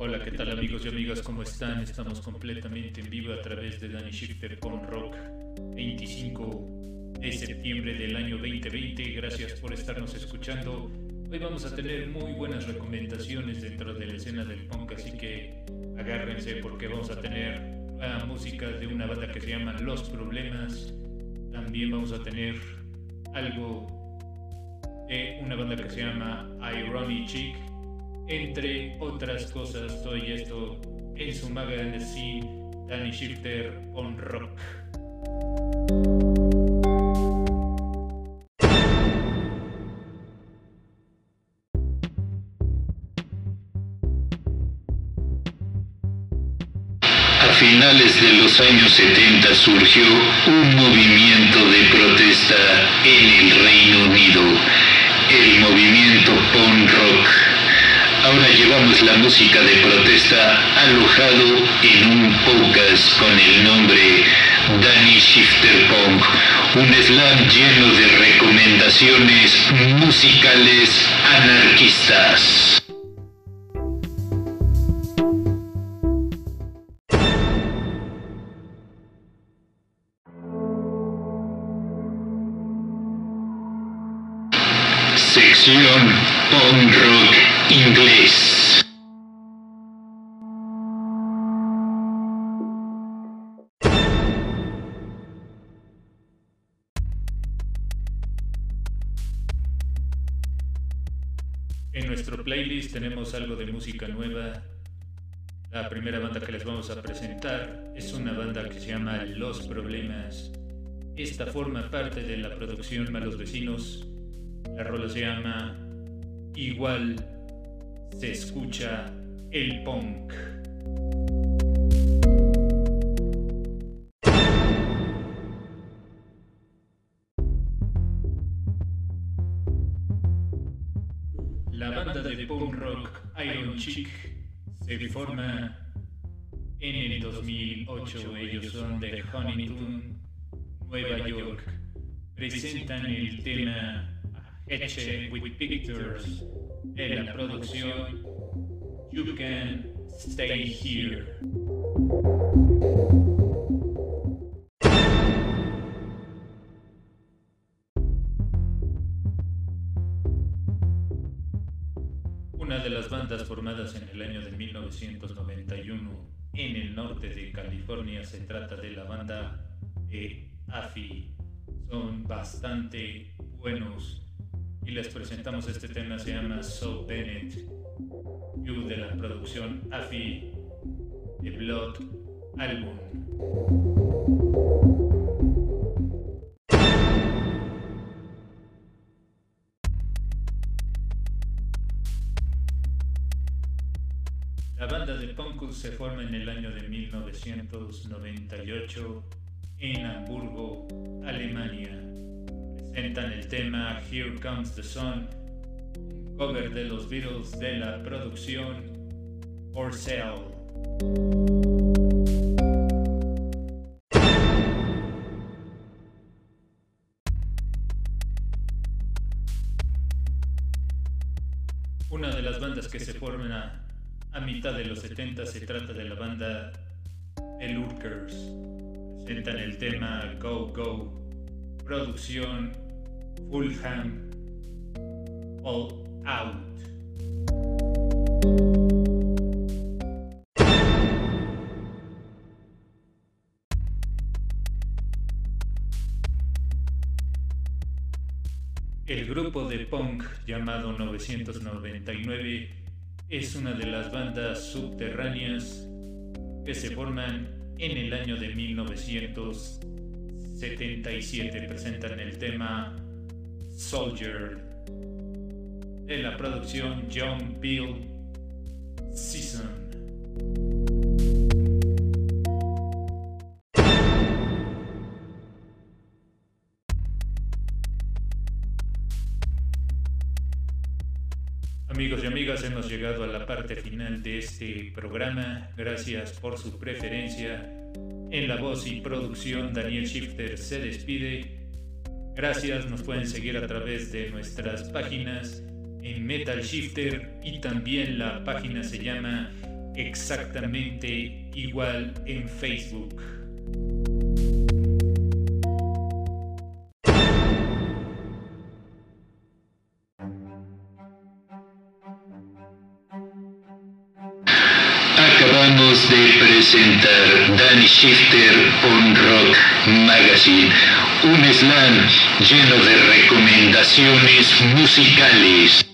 Hola, ¿qué tal amigos y amigas? ¿Cómo están? Estamos completamente en vivo a través de Danny Shifter con Rock 25 de septiembre del año 2020. Gracias por estarnos escuchando. Hoy vamos a tener muy buenas recomendaciones dentro de la escena del punk, así que agárrense porque vamos a tener la música de una banda que se llama Los Problemas. También vamos a tener algo de una banda que se llama Irony Chick, entre otras cosas. Estoy esto en su magazine Danny Shifter on Rock. Finales de los años 70 surgió un movimiento de protesta en el Reino Unido, el movimiento punk rock. Ahora llevamos la música de protesta alojado en un podcast con el nombre Danny Shifter Punk, un slam lleno de recomendaciones musicales anarquistas. Sección Punk Rock En nuestro playlist tenemos algo de música nueva. La primera banda que les vamos a presentar es una banda que se llama Los Problemas. Esta forma parte de la producción Malos Vecinos. La rola se llama Igual se escucha el punk. La banda de punk rock Iron Chick se forma en el 2008. Ellos son de Huntington, Nueva York. Presentan el tema Heche with Pictures en la producción You Can Stay Here. Una de las bandas formadas en el año de 1991 en el norte de California se trata de la banda de AFI. Son bastante buenos y les presentamos este tema, se llama So Bennett, You de la producción AFI de Blood Album. La banda de Punkus se forma en el año de 1998 en Hamburgo, Alemania presentan el tema Here Comes the Sun, un cover de los Beatles de la producción For Sale. Una de las bandas que se forman a, a mitad de los 70 se trata de la banda The Lurkers. Presentan el tema Go Go producción Fulham All Out. El grupo de punk llamado 999 es una de las bandas subterráneas que se forman en el año de 1977 presentan el tema Soldier de la producción John Bill Season. Amigos y amigas, hemos llegado a la parte final de este programa. Gracias por su preferencia. En la voz y producción, Daniel Shifter se despide. Gracias, nos pueden seguir a través de nuestras páginas en Metal Shifter y también la página se llama exactamente igual en Facebook. Acabamos de presentar Danny Shifter on Rock Un slam lleno de recomendaciones musicales.